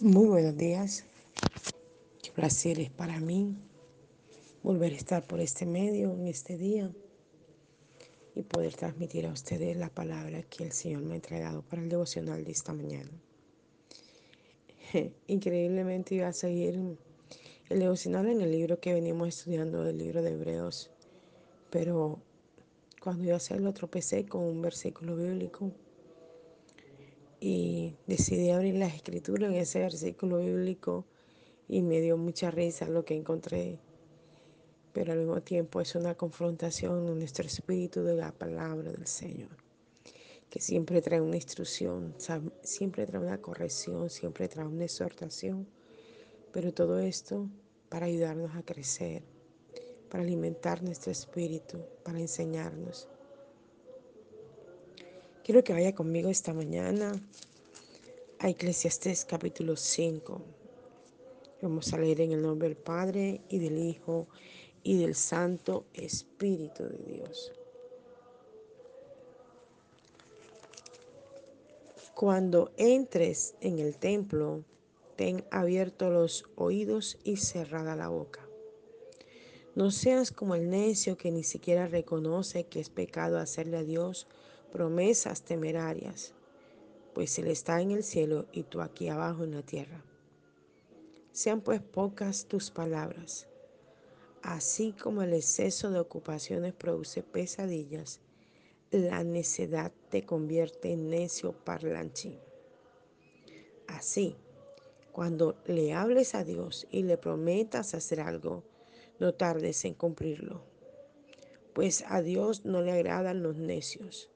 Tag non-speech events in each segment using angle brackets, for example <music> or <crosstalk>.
Muy buenos días. Qué placer es para mí volver a estar por este medio en este día y poder transmitir a ustedes la palabra que el Señor me ha entregado para el devocional de esta mañana. <laughs> Increíblemente iba a seguir el devocional en el libro que venimos estudiando, el libro de Hebreos, pero cuando iba a hacerlo tropecé con un versículo bíblico y decidí abrir las escrituras en ese versículo bíblico y me dio mucha risa lo que encontré. Pero al mismo tiempo es una confrontación en nuestro espíritu de la palabra del Señor, que siempre trae una instrucción, siempre trae una corrección, siempre trae una exhortación. Pero todo esto para ayudarnos a crecer, para alimentar nuestro espíritu, para enseñarnos. Quiero que vaya conmigo esta mañana a Eclesiastés capítulo 5. Vamos a leer en el nombre del Padre y del Hijo y del Santo Espíritu de Dios. Cuando entres en el templo, ten abiertos los oídos y cerrada la boca. No seas como el necio que ni siquiera reconoce que es pecado hacerle a Dios promesas temerarias, pues Él está en el cielo y tú aquí abajo en la tierra. Sean pues pocas tus palabras. Así como el exceso de ocupaciones produce pesadillas, la necedad te convierte en necio parlanchín. Así, cuando le hables a Dios y le prometas hacer algo, no tardes en cumplirlo, pues a Dios no le agradan los necios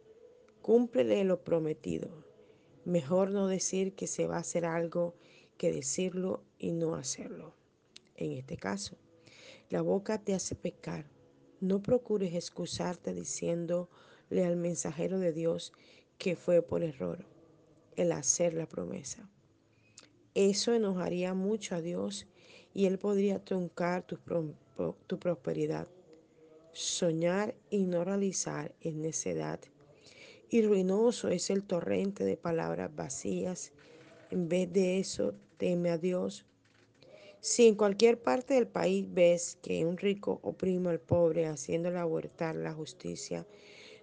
Cúmplele lo prometido. Mejor no decir que se va a hacer algo que decirlo y no hacerlo. En este caso, la boca te hace pecar. No procures excusarte diciéndole al mensajero de Dios que fue por error el hacer la promesa. Eso enojaría mucho a Dios y Él podría truncar tu, tu prosperidad. Soñar y no realizar es necedad y ruinoso es el torrente de palabras vacías. En vez de eso, teme a Dios. Si en cualquier parte del país ves que un rico oprime al pobre haciéndole abortar la justicia,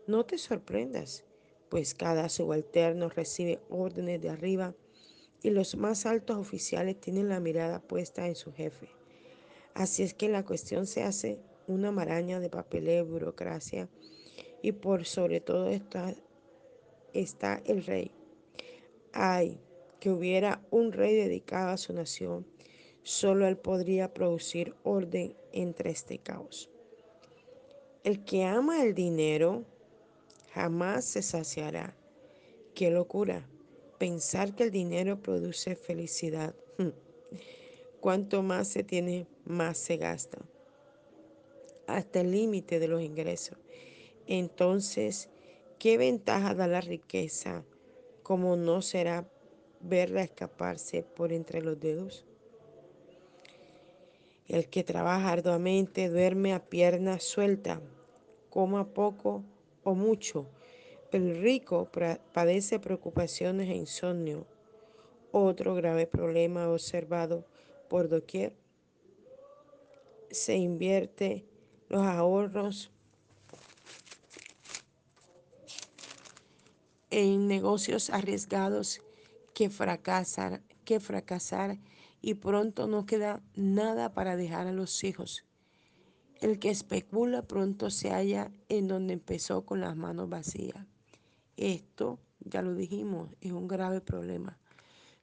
no te sorprendas, pues cada subalterno recibe órdenes de arriba y los más altos oficiales tienen la mirada puesta en su jefe. Así es que la cuestión se hace una maraña de papeleo, burocracia y por sobre todo está está el rey. Ay, que hubiera un rey dedicado a su nación. Solo él podría producir orden entre este caos. El que ama el dinero jamás se saciará. Qué locura pensar que el dinero produce felicidad. Cuanto más se tiene, más se gasta. Hasta el límite de los ingresos. Entonces, ¿Qué ventaja da la riqueza como no será verla escaparse por entre los dedos? El que trabaja arduamente duerme a pierna suelta, coma poco o mucho. El rico padece preocupaciones e insomnio. Otro grave problema observado por doquier. Se invierte los ahorros en negocios arriesgados que fracasar, que fracasar y pronto no queda nada para dejar a los hijos. El que especula pronto se halla en donde empezó con las manos vacías. Esto, ya lo dijimos, es un grave problema,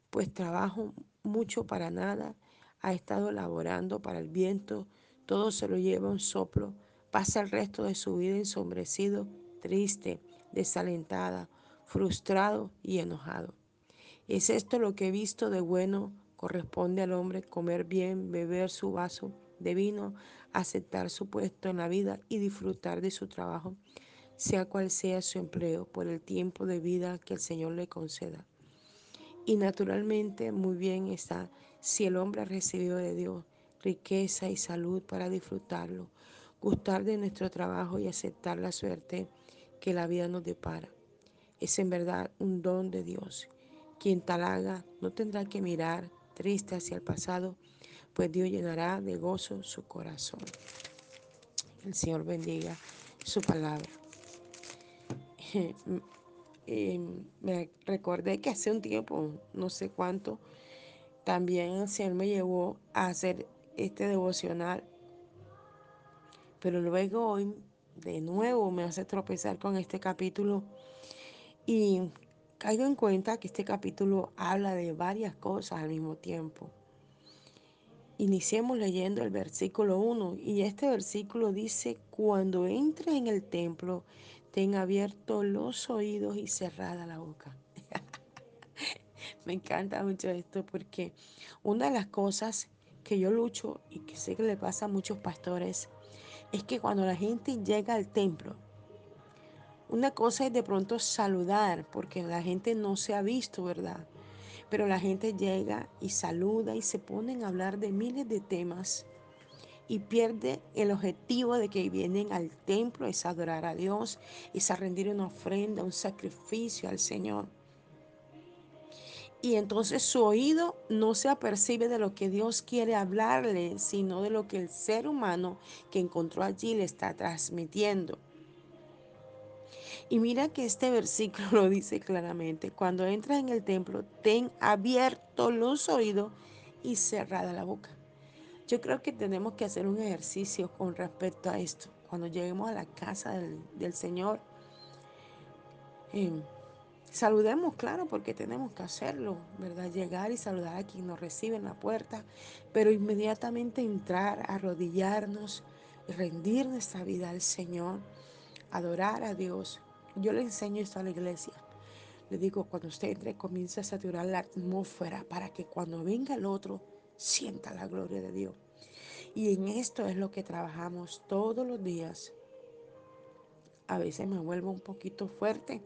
pues trabajo mucho para nada, ha estado laborando para el viento, todo se lo lleva un soplo, pasa el resto de su vida ensombrecido, triste, desalentada, frustrado y enojado. ¿Es esto lo que he visto de bueno? Corresponde al hombre comer bien, beber su vaso de vino, aceptar su puesto en la vida y disfrutar de su trabajo, sea cual sea su empleo, por el tiempo de vida que el Señor le conceda. Y naturalmente muy bien está si el hombre ha recibido de Dios riqueza y salud para disfrutarlo, gustar de nuestro trabajo y aceptar la suerte que la vida nos depara es en verdad un don de Dios. Quien tal haga no tendrá que mirar triste hacia el pasado, pues Dios llenará de gozo su corazón. El Señor bendiga su palabra. <laughs> me recordé que hace un tiempo, no sé cuánto, también el Señor me llevó a hacer este devocional. Pero luego hoy de nuevo me hace tropezar con este capítulo y caigo en cuenta que este capítulo habla de varias cosas al mismo tiempo. Iniciemos leyendo el versículo 1 y este versículo dice, cuando entres en el templo, ten abiertos los oídos y cerrada la boca. <laughs> Me encanta mucho esto porque una de las cosas que yo lucho y que sé que le pasa a muchos pastores es que cuando la gente llega al templo, una cosa es de pronto saludar, porque la gente no se ha visto, ¿verdad? Pero la gente llega y saluda y se ponen a hablar de miles de temas y pierde el objetivo de que vienen al templo, es adorar a Dios, es a rendir una ofrenda, un sacrificio al Señor. Y entonces su oído no se apercibe de lo que Dios quiere hablarle, sino de lo que el ser humano que encontró allí le está transmitiendo. Y mira que este versículo <laughs> lo dice claramente. Cuando entras en el templo, ten abiertos los oídos y cerrada la boca. Yo creo que tenemos que hacer un ejercicio con respecto a esto. Cuando lleguemos a la casa del, Señor, eh, Saludemos, claro, porque tenemos que hacerlo, ¿verdad? Llegar y saludar a quien nos recibe en la puerta, pero inmediatamente entrar, arrodillarnos rendir nuestra vida al Señor, adorar a Dios. Yo le enseño esto a la iglesia. Le digo, cuando usted entre, comienza a saturar la atmósfera para que cuando venga el otro, sienta la gloria de Dios. Y en esto es lo que trabajamos todos los días. A veces me vuelvo un poquito fuerte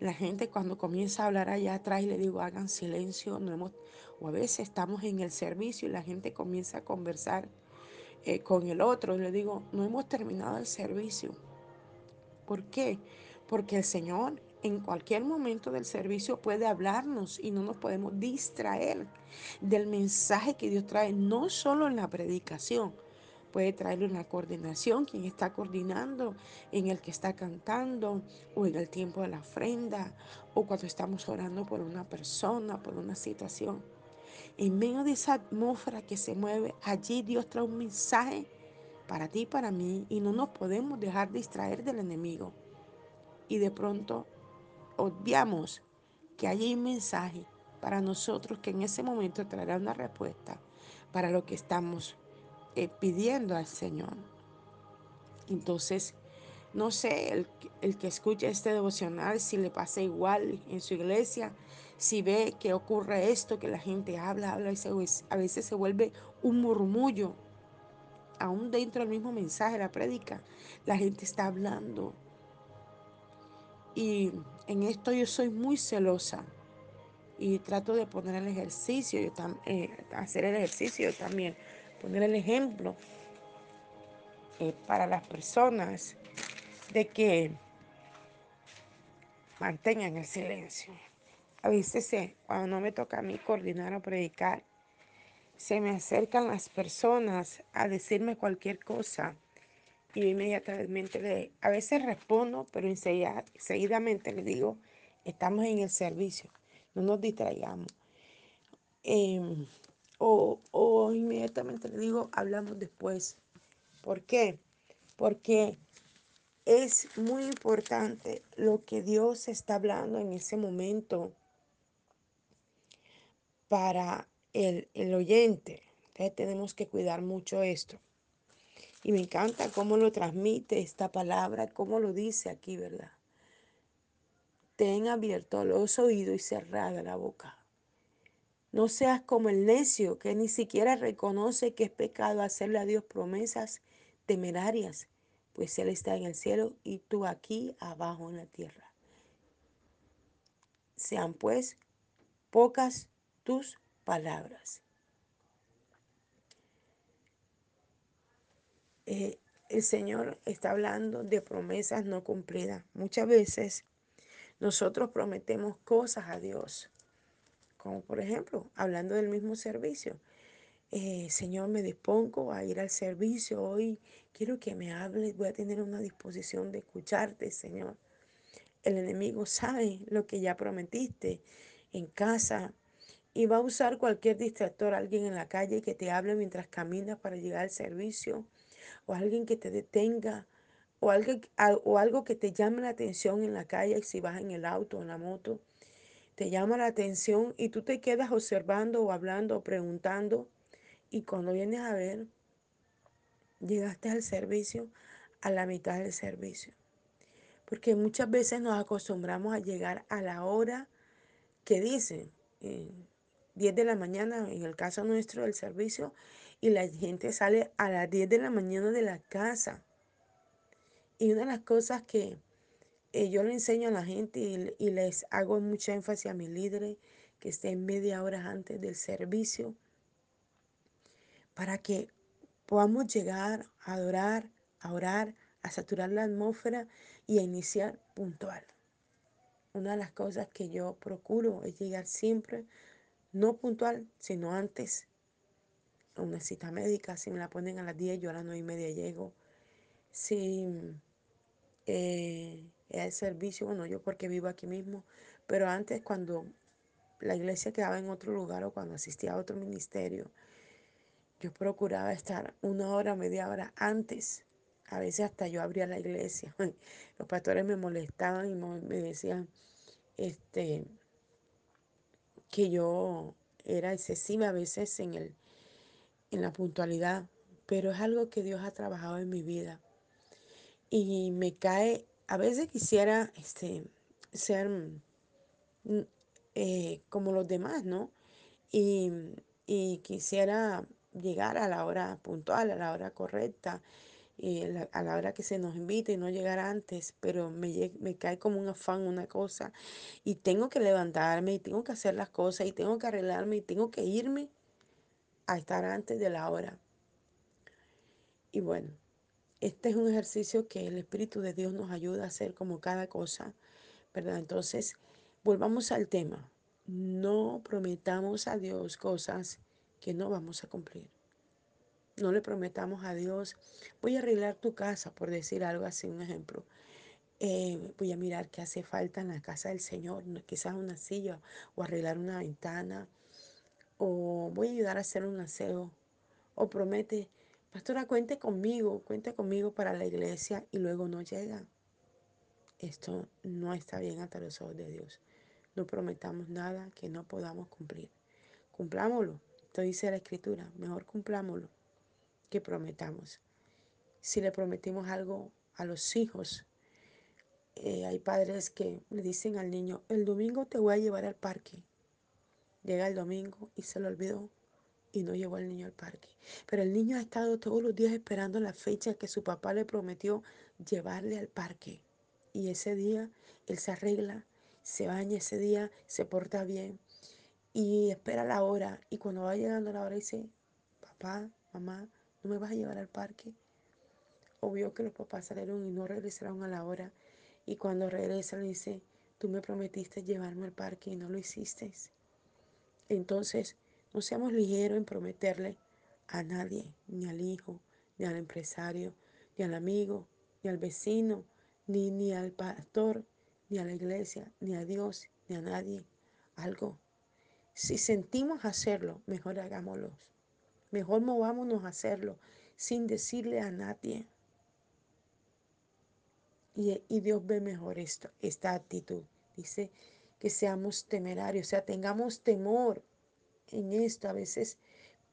la gente cuando comienza a hablar allá atrás le digo, hagan silencio, no hemos, o a veces estamos en el servicio y la gente comienza a conversar eh, con el otro y le digo, no hemos terminado el servicio. ¿Por qué? Porque el Señor en cualquier momento del servicio puede hablarnos y no nos podemos distraer del mensaje que Dios trae, no solo en la predicación, Puede traerle una coordinación, quien está coordinando, en el que está cantando, o en el tiempo de la ofrenda, o cuando estamos orando por una persona, por una situación. En medio de esa atmósfera que se mueve, allí Dios trae un mensaje para ti y para mí, y no nos podemos dejar distraer del enemigo. Y de pronto obviamos que hay un mensaje para nosotros que en ese momento traerá una respuesta para lo que estamos eh, pidiendo al Señor. Entonces, no sé, el, el, que escuche este devocional, si le pasa igual en su iglesia, si ve que ocurre esto, que la gente habla, habla y se, a veces se vuelve un murmullo, aún dentro del mismo mensaje, la prédica, la gente está hablando. Y en esto yo soy muy celosa y trato de poner el ejercicio, yo eh, hacer el ejercicio también poner el ejemplo eh, para las personas de que mantengan el silencio. A veces cuando no me toca a mí coordinar o predicar, se me acercan las personas a decirme cualquier cosa y inmediatamente le, a veces respondo, pero seguidamente le digo, estamos en el servicio, no nos distraigamos. Em, o, inmediatamente le digo, hablamos después. ¿Por qué? Porque es muy importante lo que Dios está hablando en ese momento para el, el oyente. Entonces tenemos que cuidar mucho esto. Y me encanta cómo lo transmite esta palabra, cómo lo dice aquí, ¿verdad? Ten abierto los oídos y cerrada la boca. No seas como el necio que ni siquiera reconoce que es pecado hacerle a Dios promesas temerarias, pues Él está en el cielo y tú aquí abajo en la tierra. Sean pues pocas tus palabras. Eh, el Señor está hablando de promesas no cumplidas. Muchas veces nosotros prometemos cosas a Dios como por ejemplo, hablando del mismo servicio. Eh, Señor, me dispongo a ir al servicio hoy. Quiero que me hables. Voy a tener una disposición de escucharte, Señor. El enemigo sabe lo que ya prometiste en casa y va a usar cualquier distractor, alguien en la calle que te hable mientras caminas para llegar al servicio o alguien que te detenga o algo, o algo que te llame la atención en la calle si vas en el auto o en la moto. Te llama la atención y tú te quedas observando o hablando o preguntando y cuando vienes a ver, llegaste al servicio a la mitad del servicio. Porque muchas veces nos acostumbramos a llegar a la hora que dicen, 10 de la mañana, en el caso nuestro del servicio, y la gente sale a las 10 de la mañana de la casa. Y una de las cosas que eh, yo le enseño a la gente y, les hago mucha énfasis a mis líderes, que estén media hora antes del servicio, para que podamos llegar a adorar, a orar, a saturar la atmósfera y a iniciar puntual. Una de las cosas que yo procuro es llegar siempre, no puntual, sino antes una cita médica. Si me la ponen a las 10, yo a las 9 y media llego. Si eh, el servicio, bueno, yo porque vivo aquí mismo, pero antes cuando la iglesia quedaba en otro lugar o cuando asistía a otro ministerio, yo procuraba estar una hora, media hora antes. A veces hasta yo abría la iglesia. <laughs> Los pastores me molestaban y me decían este, que yo era excesiva a veces en, el, en la puntualidad, pero es algo que Dios ha trabajado en mi vida. Y me cae, a veces quisiera este, ser mm, eh, como los demás, ¿no? Y, y quisiera llegar a la hora puntual, a la hora correcta, a la hora que se nos invite y no llegar antes, pero me, me cae como un afán una cosa y tengo que levantarme y tengo que hacer las cosas y tengo que arreglarme y tengo que irme a estar antes de la hora. Y bueno, este es un ejercicio que el Espíritu de Dios nos ayuda a hacer como cada cosa, ¿verdad? Entonces, volvamos al tema. No prometamos a Dios cosas que no vamos a cumplir. No le prometamos a Dios, voy a arreglar tu casa, por decir algo así, un ejemplo. Eh, voy a mirar qué hace falta en la casa del Señor, quizás una silla o arreglar una ventana, o voy a ayudar a hacer un aseo, o promete, pastora, cuente conmigo, cuente conmigo para la iglesia y luego no llega. Esto no está bien ante los ojos de Dios. No prometamos nada que no podamos cumplir. Cumplámoslo. Esto dice la escritura. Mejor cumplámoslo que prometamos. Si le prometimos algo a los hijos, eh, hay padres que le dicen al niño, el domingo te voy a llevar al parque. Llega el domingo y se lo olvidó y no llevó al niño al parque. Pero el niño ha estado todos los días esperando la fecha que su papá le prometió llevarle al parque. Y ese día él se arregla, se baña ese día, se porta bien y espera la hora. Y cuando va llegando la hora dice, papá, mamá, ¿no me vas a llevar al parque? Obvio que los papás salieron y no regresaron a la hora. Y cuando regresan dice, tú me prometiste llevarme al parque y no lo hiciste. Entonces, no seamos ligeros en prometerle a nadie, ni al hijo, ni al empresario, ni al amigo, ni al vecino, ni, ni al pastor, ni a la iglesia, ni a Dios, ni a nadie algo. Si sentimos hacerlo, mejor hagámoslo. Mejor movámonos a hacerlo sin decirle a nadie. Y, y, Dios ve mejor esto, esta actitud. Dice que seamos temerarios, o sea, tengamos temor en esto. A veces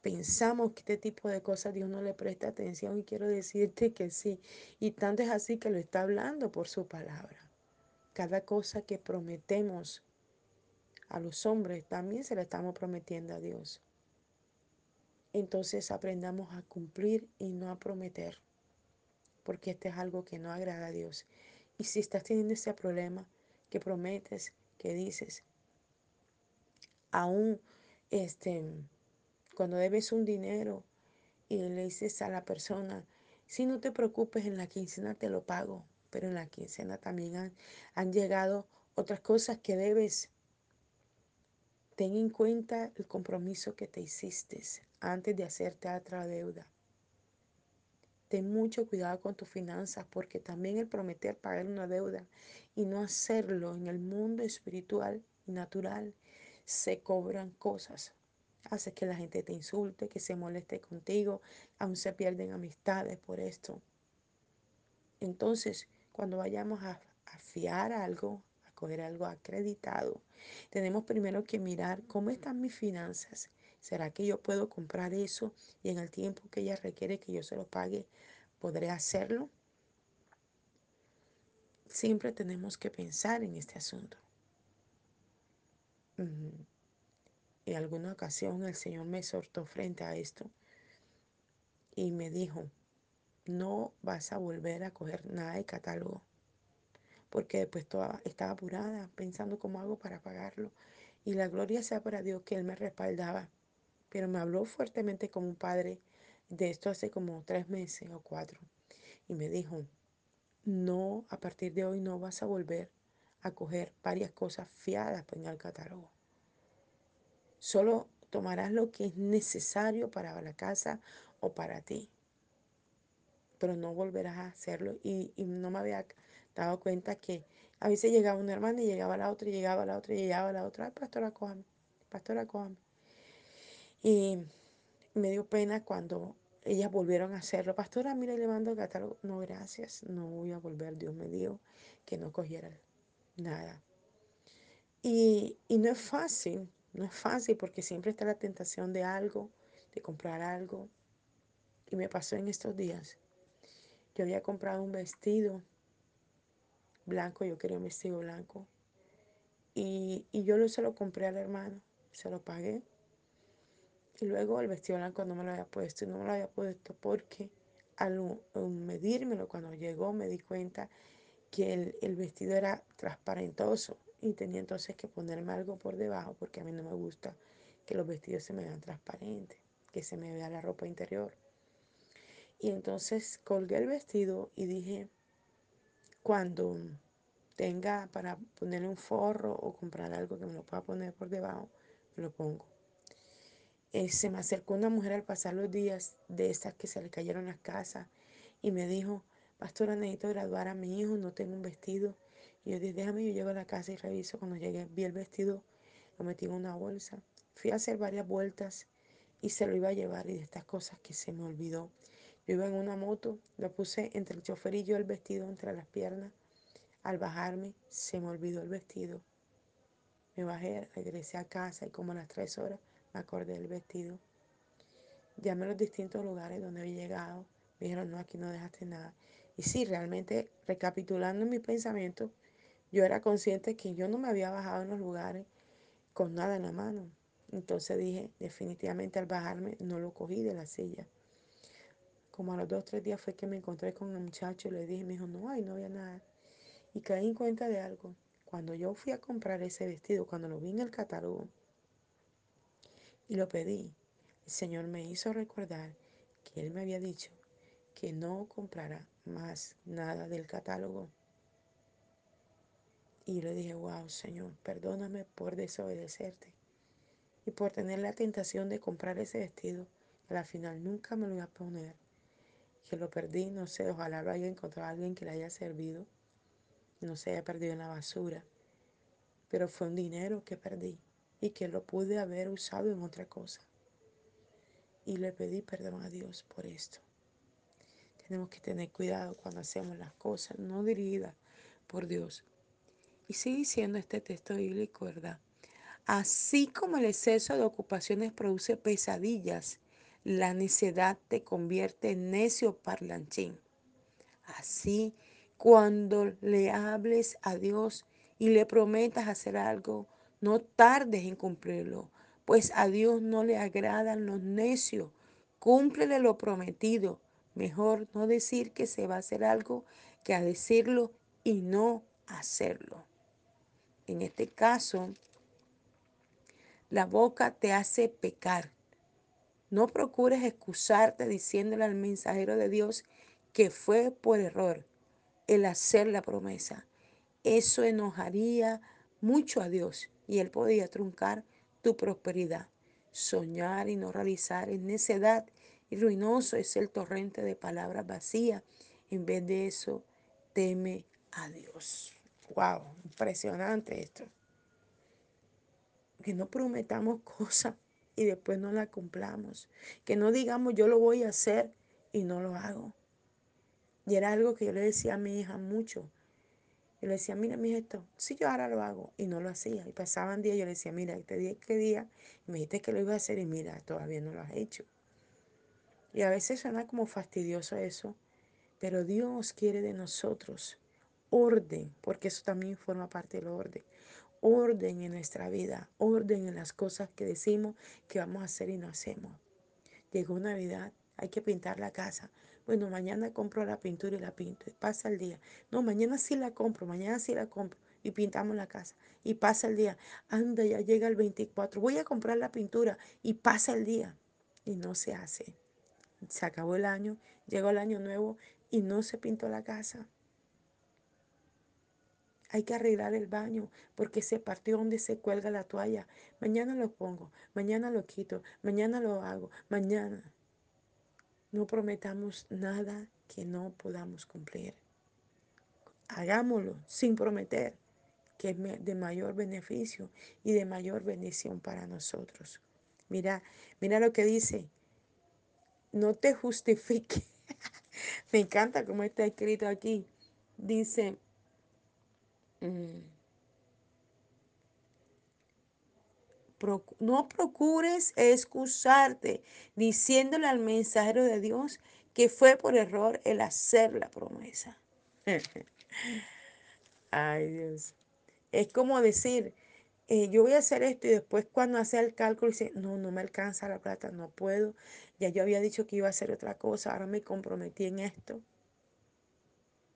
pensamos que este tipo de cosas Dios no le presta atención y quiero decirte que sí. Y tanto es así que lo está hablando por su palabra. Cada cosa que prometemos a los hombres, también se la estamos prometiendo a Dios. Entonces aprendamos a cumplir y no a prometer, porque este es algo que no agrada a Dios. Y si estás teniendo ese problema, que prometes, dices, aún este, cuando debes un dinero y le dices a la persona, si no te preocupes, en la quincena te lo pago, pero en la quincena también han, han llegado otras cosas que debes Ten en cuenta el compromiso que te hiciste antes de hacerte otra deuda. Ten mucho cuidado con tus finanzas porque también el prometer pagar una deuda y no hacerlo en el mundo espiritual y natural se cobran cosas. Hace que la gente te insulte, que se moleste contigo, aún se pierden amistades por esto. Entonces, cuando vayamos a, a fiar algo, a coger algo acreditado, tenemos primero que mirar cómo están mis finanzas. ¿Será que yo puedo comprar eso y en el tiempo que ella requiere que yo se lo pague, podré hacerlo? Siempre tenemos que pensar en este asunto. En alguna ocasión el Señor me exhortó frente a esto y me dijo, no vas a volver a coger nada de catálogo, porque después estaba apurada pensando cómo hago para pagarlo. Y la gloria sea para Dios que Él me respaldaba, pero me habló fuertemente como un padre de esto hace como tres meses o cuatro. Y me dijo, no, a partir de hoy no vas a volver a coger varias cosas fiadas en el catálogo. Solo tomarás lo que es necesario para la casa o para ti. Pero no volverás a hacerlo. Y, no me había dado cuenta que a veces llegaba una hermana y llegaba la otra, y llegaba la otra, y llegaba la otra. Ay, pastora, cójame, pastora, cójame. Y me dio pena cuando ellas volvieron a hacerlo. Pastora, mira, le mando el catálogo. No, gracias, no voy a volver. Dios me dijo que no cogiera nada. Y, y no es fácil, no es fácil porque siempre está la tentación de algo, de comprar algo. Y me pasó en estos días. Yo había comprado un vestido blanco, yo quería un vestido blanco. Y, y yo se lo compré al hermano, se lo pagué. Y luego el vestido blanco no me lo había puesto y no me lo había puesto porque al medírmelo cuando llegó me di cuenta que el, el vestido era transparentoso y tenía entonces que ponerme algo por debajo porque a mí no me gusta que los vestidos se me vean transparentes, que se me vea la ropa interior. Y entonces colgué el vestido y dije, cuando tenga para ponerle un forro o comprar algo que me lo pueda poner por debajo, me lo pongo. Eh, se me acercó una mujer al pasar los días de estas que se le cayeron las casas y me dijo, pastora, necesito graduar a mi hijo, no tengo un vestido. Y yo dije, déjame, yo llego a la casa y reviso. Cuando llegué, vi el vestido, lo metí en una bolsa. Fui a hacer varias vueltas y se lo iba a llevar. Y de estas cosas que se me olvidó. Yo iba en una moto, lo puse entre el chofer y yo el vestido entre las piernas. Al bajarme, se me olvidó el vestido. Me bajé, regresé a casa y como a las tres horas me acordé del vestido. Llamé a los distintos lugares donde había llegado. Me dijeron, no, aquí no dejaste nada. Y sí, realmente, recapitulando mi pensamiento, yo era consciente que yo no me había bajado en los lugares con nada en la mano. Entonces dije, definitivamente al bajarme no lo cogí de la silla. Como a los dos o tres días fue que me encontré con el muchacho y le dije, me dijo, no, ahí no había nada. Y caí en cuenta de algo. Cuando yo fui a comprar ese vestido, cuando lo vi en el catálogo y lo pedí, el Señor me hizo recordar que Él me había dicho que no comprara más nada del catálogo. Y le dije, wow, Señor, perdóname por desobedecerte y por tener la tentación de comprar ese vestido. A la final nunca me lo iba a poner. Que lo perdí, no sé, ojalá lo haya encontrado alguien que le haya servido. No se haya perdido en la basura. Pero fue un dinero que perdí y que lo pude haber usado en otra cosa. Y le pedí perdón a Dios por esto. Tenemos que tener cuidado cuando hacemos las cosas, no dirigidas por Dios. Y sigue diciendo este texto bíblico, ¿verdad? Así como el exceso de ocupaciones produce pesadillas, la necedad te convierte en necio parlanchín. Así, cuando le hables a Dios y le prometas hacer algo, no tardes en cumplirlo, pues a Dios no le agradan los necios. Cúmplele lo prometido. Mejor no decir que se va a hacer algo que a decirlo y no hacerlo. En este caso, la boca te hace pecar. No procures excusarte diciéndole al mensajero de Dios que fue por error el hacer la promesa. Eso enojaría mucho a Dios y él podía truncar tu prosperidad. Soñar y no realizar es necedad y ruinoso es el torrente de palabras vacías. En vez de eso, teme a Dios. ¡Wow! Impresionante esto. Que no prometamos <laughs> cosas y después no las cumplamos. Que no digamos yo lo voy a hacer y no lo hago. Y era algo que yo le decía a mi hija mucho. Yo le decía, mira, mi esto, si yo ahora lo hago, y no lo hacía. Y pasaban días, yo le decía, mira, este día, qué día, y me dijiste que lo iba a hacer, y mira, todavía no lo has hecho. Y a veces suena como fastidioso eso, pero Dios quiere de nosotros orden, porque eso también forma parte del orden. Orden en nuestra vida, orden en las cosas que decimos que vamos a hacer y no hacemos. Llegó Navidad, hay que pintar la casa. Bueno, mañana compro la pintura y la pinto. Y pasa el día. No, mañana sí la compro, mañana sí la compro. Y pintamos la casa. Y pasa el día. Anda, ya llega el 24. Voy a comprar la pintura. Y pasa el día. Y no se hace. Se acabó el año, llegó el año nuevo y no se pintó la casa. Hay que arreglar el baño porque se partió donde se cuelga la toalla. Mañana lo pongo, mañana lo quito, mañana lo hago, mañana. No prometamos nada que no podamos cumplir. Hagámoslo sin prometer, que es de mayor beneficio y de mayor bendición para nosotros. Mira, mira lo que dice. No te justifique. <laughs> Me encanta cómo está escrito aquí. Dice, mm, no procures excusarte diciéndole al mensajero de Dios que fue por error el hacer la promesa. <laughs> Ay Dios. Es como decir, eh, yo voy a hacer esto y después cuando hace el cálculo dice, no, no me alcanza la plata, no puedo. Ya yo había dicho que iba a hacer otra cosa, ahora me comprometí en esto.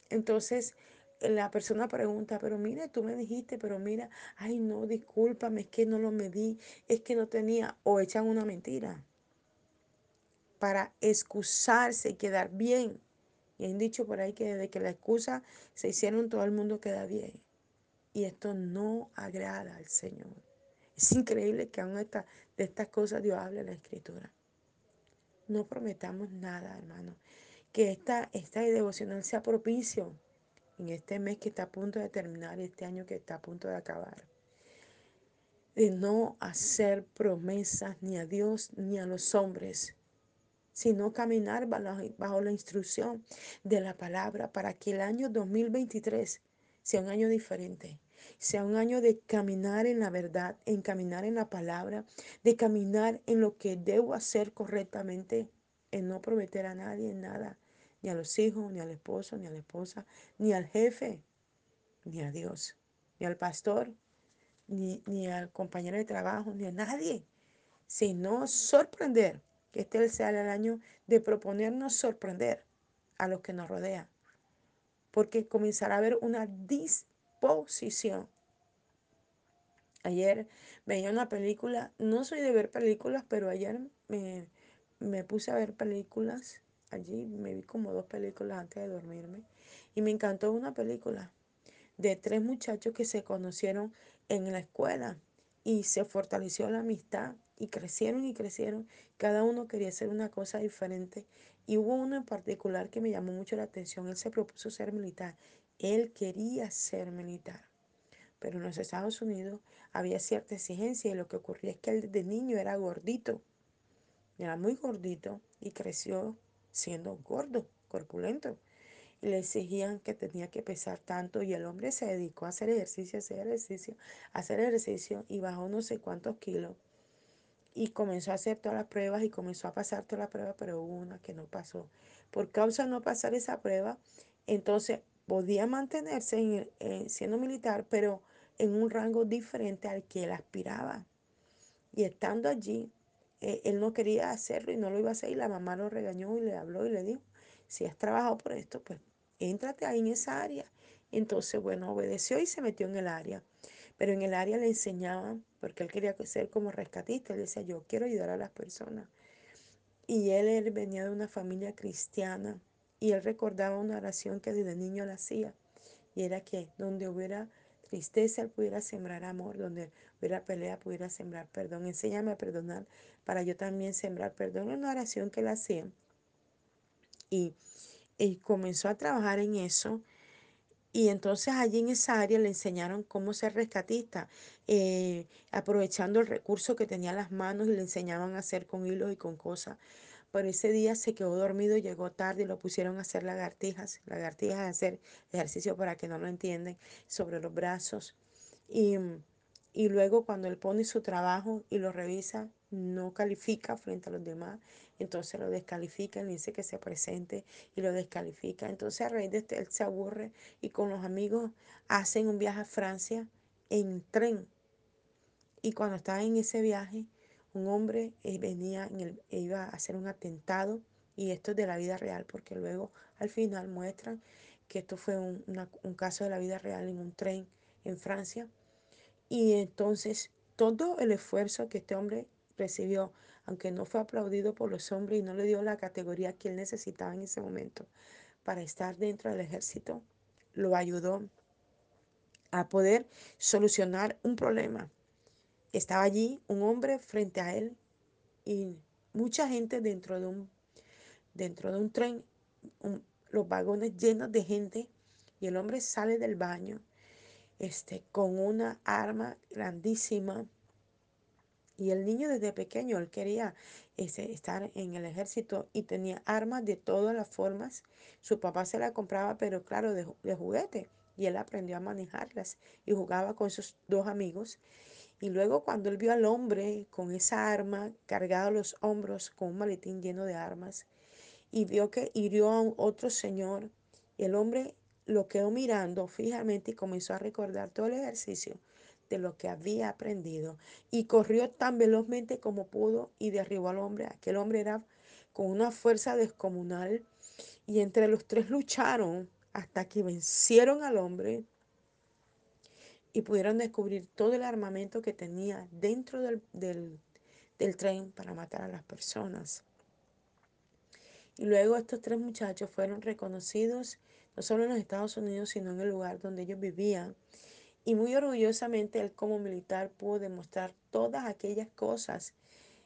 Entonces, la persona pregunta, pero mire, tú me dijiste, pero mira, ay no, discúlpame, es que no lo medí, es que no tenía, o echan una mentira para excusarse y quedar bien. Y han dicho por ahí que desde que la excusa se hicieron, todo el mundo queda bien. Y esto no agrada al Señor. Es increíble que aún esta, de estas cosas Dios hable en la Escritura. No prometamos nada, hermano. Que esta, esta devocional sea propicio en este mes que está a punto de terminar, este año que está a punto de acabar, de no hacer promesas ni a Dios ni a los hombres, sino caminar bajo, la instrucción de la palabra para que el año 2023 sea un año diferente, sea un año de caminar en la verdad, en caminar en la palabra, de caminar en lo que debo hacer correctamente, en no prometer a nadie nada, ni a los hijos, ni al esposo, ni a la esposa, ni al jefe, ni a Dios, ni al pastor, ni, ni al compañero de trabajo, ni a nadie, sino sorprender, que este sea el año de proponernos sorprender a los que nos rodean, porque comenzará a haber una disposición. Ayer veía una película, no soy de ver películas, pero ayer me, me puse a ver películas allí, me vi como dos películas antes de dormirme y me encantó una película de tres muchachos que se conocieron en la escuela y se fortaleció la amistad y crecieron y crecieron. Cada uno quería hacer una cosa diferente y hubo uno en particular que me llamó mucho la atención. Él se propuso ser militar. Él quería ser militar. Pero en los Estados Unidos había cierta exigencia y lo que ocurría es que él de niño era gordito. Era muy gordito y creció siendo gordo, corpulento. Y le exigían que tenía que pesar tanto y el hombre se dedicó a hacer ejercicio, hacer ejercicio, hacer ejercicio y bajó no sé cuántos kilos. Y comenzó a hacer todas las pruebas y comenzó a pasar todas las pruebas, pero hubo una que no pasó. Por causa de no pasar esa prueba, entonces podía mantenerse siendo militar, pero en un rango diferente al que él aspiraba. Y estando allí, eh, él no quería hacerlo y no lo iba a hacer y la mamá lo regañó y le habló y le dijo, si has trabajado por esto, pues éntrate ahí en esa área. Entonces, bueno, obedeció y se metió en el área. Pero en el área le enseñaban, porque él quería ser como rescatista, él decía, yo quiero ayudar a las personas. Y él, él venía de una familia cristiana y él recordaba una oración que desde niño la hacía. Y era que donde hubiera tristeza pudiera sembrar amor, donde hubiera pelea pudiera sembrar perdón. Enséñame a perdonar para yo también sembrar perdón. Una oración que Él hacía. Y, y comenzó a trabajar en eso. Y entonces allí en esa área le enseñaron cómo ser rescatista, eh, aprovechando el recurso que tenía en las manos y le enseñaban a hacer con hilos y con cosas. Pero ese día se quedó dormido, llegó tarde y lo pusieron a hacer lagartijas, lagartijas, hacer ejercicio para que no lo entienden, sobre los brazos. Y, y luego cuando él pone su trabajo y lo revisa, no califica frente a los demás, entonces lo descalifica, le dice que se presente y lo descalifica. Entonces a raíz de esto él se aburre y con los amigos hacen un viaje a Francia en tren. Y cuando estaba en ese viaje, un hombre eh, venía, en el, iba a hacer un atentado, y esto es de la vida real, porque luego al final muestran que esto fue un, un caso de la vida real en un tren en Francia. Y entonces todo el esfuerzo que este hombre recibió, aunque no fue aplaudido por los hombres y no le dio la categoría que él necesitaba en ese momento para estar dentro del ejército, lo ayudó a poder solucionar un problema estaba allí un hombre frente a él y mucha gente dentro de un, dentro de un tren, los vagones llenos de gente y el hombre sale del baño este, con una arma grandísima y el niño desde pequeño, él quería ese, estar en el ejército y tenía armas de todas las formas. Su papá se la compraba, pero claro, de, de juguete. Y él aprendió a manejarlas y jugaba con sus dos amigos. Y luego cuando él vio al hombre con esa arma cargado a los hombros, con un maletín lleno de armas, y vio que hirió a un otro señor, el hombre lo quedó mirando fijamente y comenzó a recordar todo el ejercicio de lo que había aprendido. Y corrió tan velozmente como pudo y derribó al hombre. Aquel hombre era con una fuerza descomunal. Y entre los tres lucharon hasta que vencieron al hombre y pudieron descubrir todo el armamento que tenía dentro del, del, tren para matar a las personas. Y luego estos tres muchachos fueron reconocidos no solo en los Estados Unidos, sino en el lugar donde ellos vivían. Y muy orgullosamente él como militar pudo demostrar todas aquellas cosas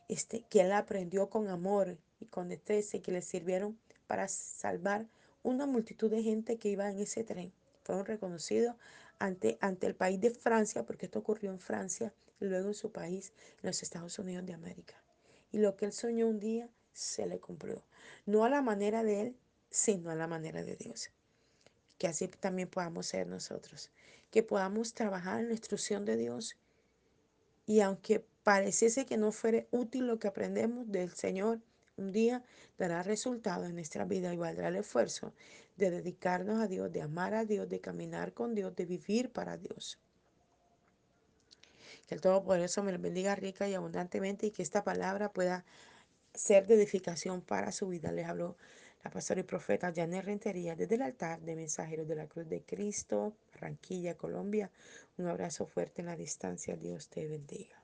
este, que él aprendió con amor y con destreza que le sirvieron para salvar una multitud de gente que iba en ese tren. Fueron reconocidos ante, ante el país de Francia, porque esto ocurrió en Francia, y luego en su país, en los Estados Unidos de América. Y lo que él soñó un día se le cumplió. No a la manera de él, sino a la manera de Dios. Que así también podamos ser nosotros. Que podamos trabajar en la instrucción de Dios. Y aunque pareciese que no fuera útil lo que aprendemos del Señor, un día dará resultado en nuestra vida y valdrá el esfuerzo de dedicarnos a Dios, de amar a Dios, de caminar con Dios, de vivir para Dios. Que el Todopoderoso me lo bendiga rica y abundantemente y que esta palabra pueda ser de edificación para su vida. Les habló la pastora y profeta Janet Rentería desde el altar de Mensajeros de la Cruz de Cristo, Barranquilla, Colombia. Un abrazo fuerte en la distancia. Dios te bendiga.